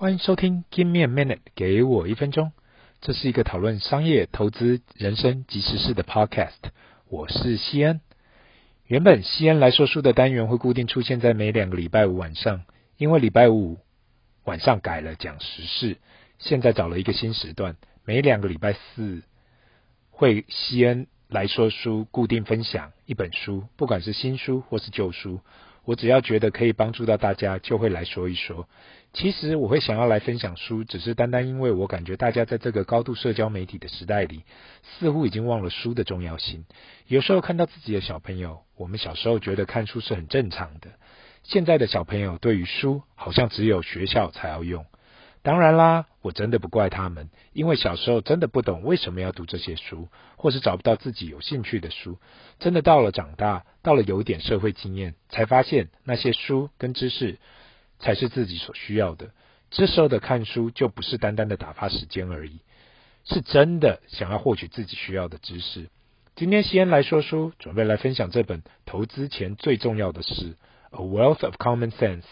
欢迎收听 Give me a minute，给我一分钟。这是一个讨论商业、投资、人生及时事的 podcast。我是西恩。原本西恩来说书的单元会固定出现在每两个礼拜五晚上，因为礼拜五晚上改了讲时事，现在找了一个新时段，每两个礼拜四会西恩来说书，固定分享一本书，不管是新书或是旧书。我只要觉得可以帮助到大家，就会来说一说。其实我会想要来分享书，只是单单因为我感觉大家在这个高度社交媒体的时代里，似乎已经忘了书的重要性。有时候看到自己的小朋友，我们小时候觉得看书是很正常的，现在的小朋友对于书好像只有学校才要用。当然啦，我真的不怪他们，因为小时候真的不懂为什么要读这些书，或是找不到自己有兴趣的书。真的到了长大，到了有一点社会经验，才发现那些书跟知识才是自己所需要的。这时候的看书就不是单单的打发时间而已，是真的想要获取自己需要的知识。今天西恩来说书，准备来分享这本投资前最重要的事，《A Wealth of Common Sense》。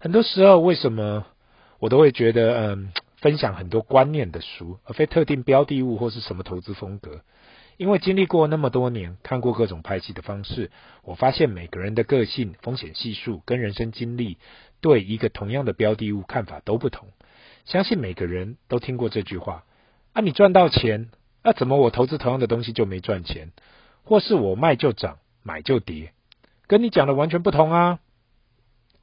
很多时候，为什么？我都会觉得，嗯，分享很多观念的书，而非特定标的物或是什么投资风格。因为经历过那么多年，看过各种派系的方式，我发现每个人的个性、风险系数跟人生经历，对一个同样的标的物看法都不同。相信每个人都听过这句话：啊，你赚到钱，那、怎么我投资同样的东西就没赚钱？或是我卖就涨，买就跌，跟你讲的完全不同啊！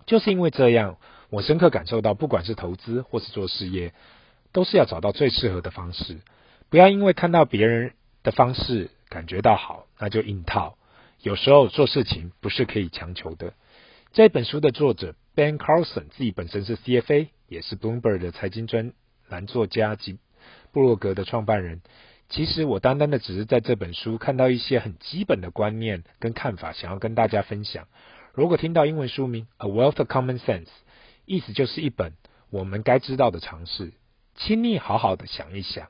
就是因为这样。我深刻感受到，不管是投资或是做事业，都是要找到最适合的方式。不要因为看到别人的方式感觉到好，那就硬套。有时候做事情不是可以强求的。这本书的作者 Ben Carlson 自己本身是 CFA，也是 Bloomberg 的财经专栏作家及布洛格的创办人。其实我单单的只是在这本书看到一些很基本的观念跟看法，想要跟大家分享。如果听到英文书名 A Wealth of Common Sense。意思就是一本我们该知道的常识，请你好好的想一想，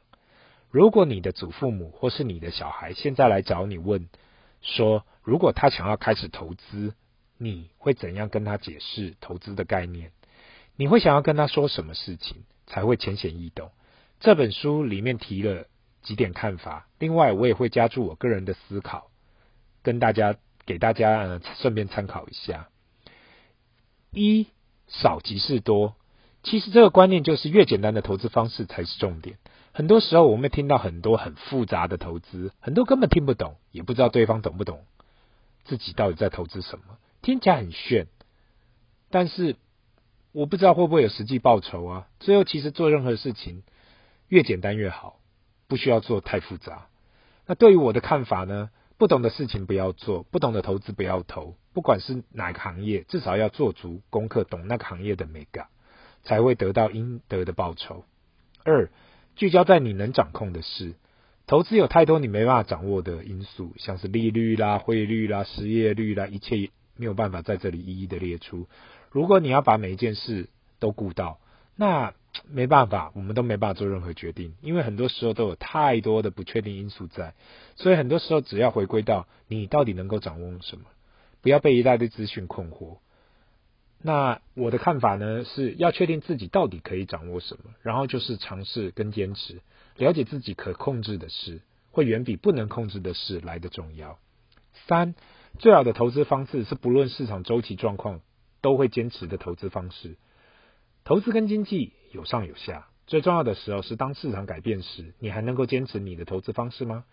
如果你的祖父母或是你的小孩现在来找你问，说如果他想要开始投资，你会怎样跟他解释投资的概念？你会想要跟他说什么事情才会浅显易懂？这本书里面提了几点看法，另外我也会加注我个人的思考，跟大家给大家呃顺便参考一下。一少即是多，其实这个观念就是越简单的投资方式才是重点。很多时候我们听到很多很复杂的投资，很多根本听不懂，也不知道对方懂不懂自己到底在投资什么，听起来很炫，但是我不知道会不会有实际报酬啊。最后其实做任何事情越简单越好，不需要做太复杂。那对于我的看法呢？不懂的事情不要做，不懂的投资不要投。不管是哪个行业，至少要做足功课，懂那个行业的美感，才会得到应得的报酬。二，聚焦在你能掌控的事。投资有太多你没办法掌握的因素，像是利率啦、汇率啦、失业率啦，一切没有办法在这里一一的列出。如果你要把每一件事都顾到，那没办法，我们都没办法做任何决定，因为很多时候都有太多的不确定因素在，所以很多时候只要回归到你到底能够掌握什么，不要被一大堆资讯困惑。那我的看法呢，是要确定自己到底可以掌握什么，然后就是尝试跟坚持，了解自己可控制的事，会远比不能控制的事来得重要。三，最好的投资方式是不论市场周期状况，都会坚持的投资方式。投资跟经济有上有下，最重要的时候是当市场改变时，你还能够坚持你的投资方式吗？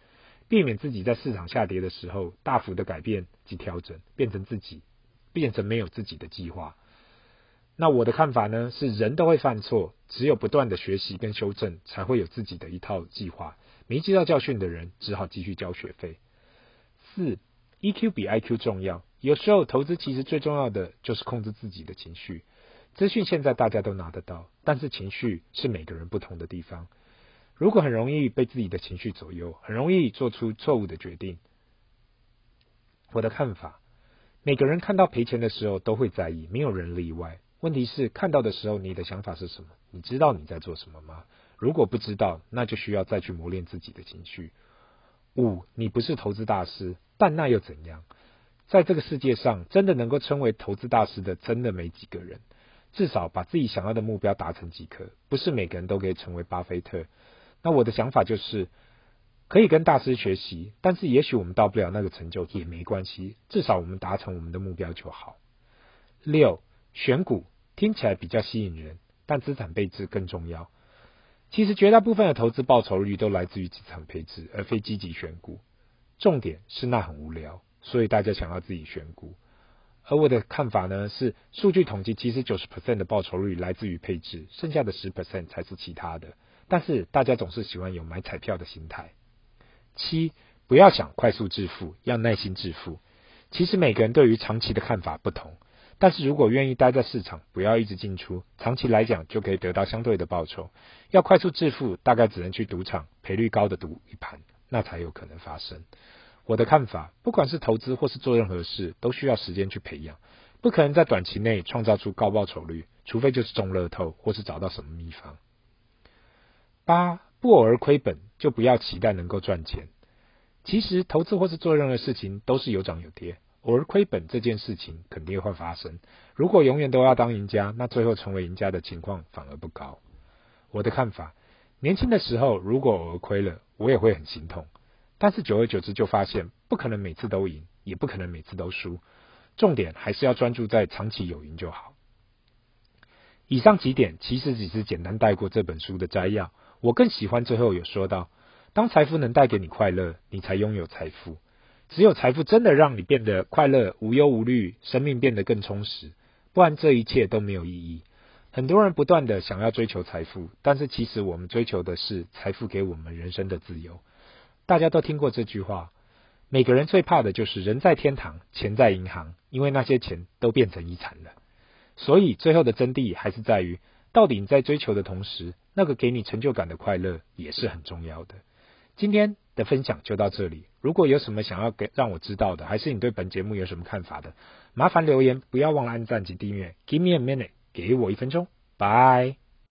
避免自己在市场下跌的时候大幅的改变及调整，变成自己变成没有自己的计划。那我的看法呢，是人都会犯错，只有不断的学习跟修正，才会有自己的一套计划。没接到教训的人，只好继续交学费。四，EQ 比 IQ 重要，有时候投资其实最重要的就是控制自己的情绪。资讯现在大家都拿得到，但是情绪是每个人不同的地方。如果很容易被自己的情绪左右，很容易做出错误的决定。我的看法，每个人看到赔钱的时候都会在意，没有人例外。问题是看到的时候，你的想法是什么？你知道你在做什么吗？如果不知道，那就需要再去磨练自己的情绪。五，你不是投资大师，但那又怎样？在这个世界上，真的能够称为投资大师的，真的没几个人。至少把自己想要的目标达成即可。不是每个人都可以成为巴菲特。那我的想法就是，可以跟大师学习，但是也许我们到不了那个成就也没关系，至少我们达成我们的目标就好。六，选股听起来比较吸引人，但资产配置更重要。其实绝大部分的投资报酬率都来自于资产配置，而非积极选股。重点是那很无聊，所以大家想要自己选股。而我的看法呢是，数据统计其实九十 percent 的报酬率来自于配置，剩下的十 percent 才是其他的。但是大家总是喜欢有买彩票的心态。七，不要想快速致富，要耐心致富。其实每个人对于长期的看法不同。但是如果愿意待在市场，不要一直进出，长期来讲就可以得到相对的报酬。要快速致富，大概只能去赌场，赔率高的赌一盘，那才有可能发生。我的看法，不管是投资或是做任何事，都需要时间去培养，不可能在短期内创造出高报酬率，除非就是中乐透或是找到什么秘方。八，不偶尔亏本，就不要期待能够赚钱。其实投资或是做任何事情，都是有涨有跌。偶尔亏本这件事情肯定会发生。如果永远都要当赢家，那最后成为赢家的情况反而不高。我的看法，年轻的时候如果偶尔亏了，我也会很心痛。但是久而久之就发现，不可能每次都赢，也不可能每次都输。重点还是要专注在长期有赢就好。以上几点其实只是简单带过这本书的摘要。我更喜欢最后有说到，当财富能带给你快乐，你才拥有财富。只有财富真的让你变得快乐、无忧无虑，生命变得更充实，不然这一切都没有意义。很多人不断的想要追求财富，但是其实我们追求的是财富给我们人生的自由。大家都听过这句话，每个人最怕的就是人在天堂，钱在银行，因为那些钱都变成遗产了。所以最后的真谛还是在于，到底你在追求的同时，那个给你成就感的快乐也是很重要的。今天的分享就到这里。如果有什么想要给让我知道的，还是你对本节目有什么看法的，麻烦留言，不要忘了按赞及订阅。Give me a minute，给我一分钟，Bye。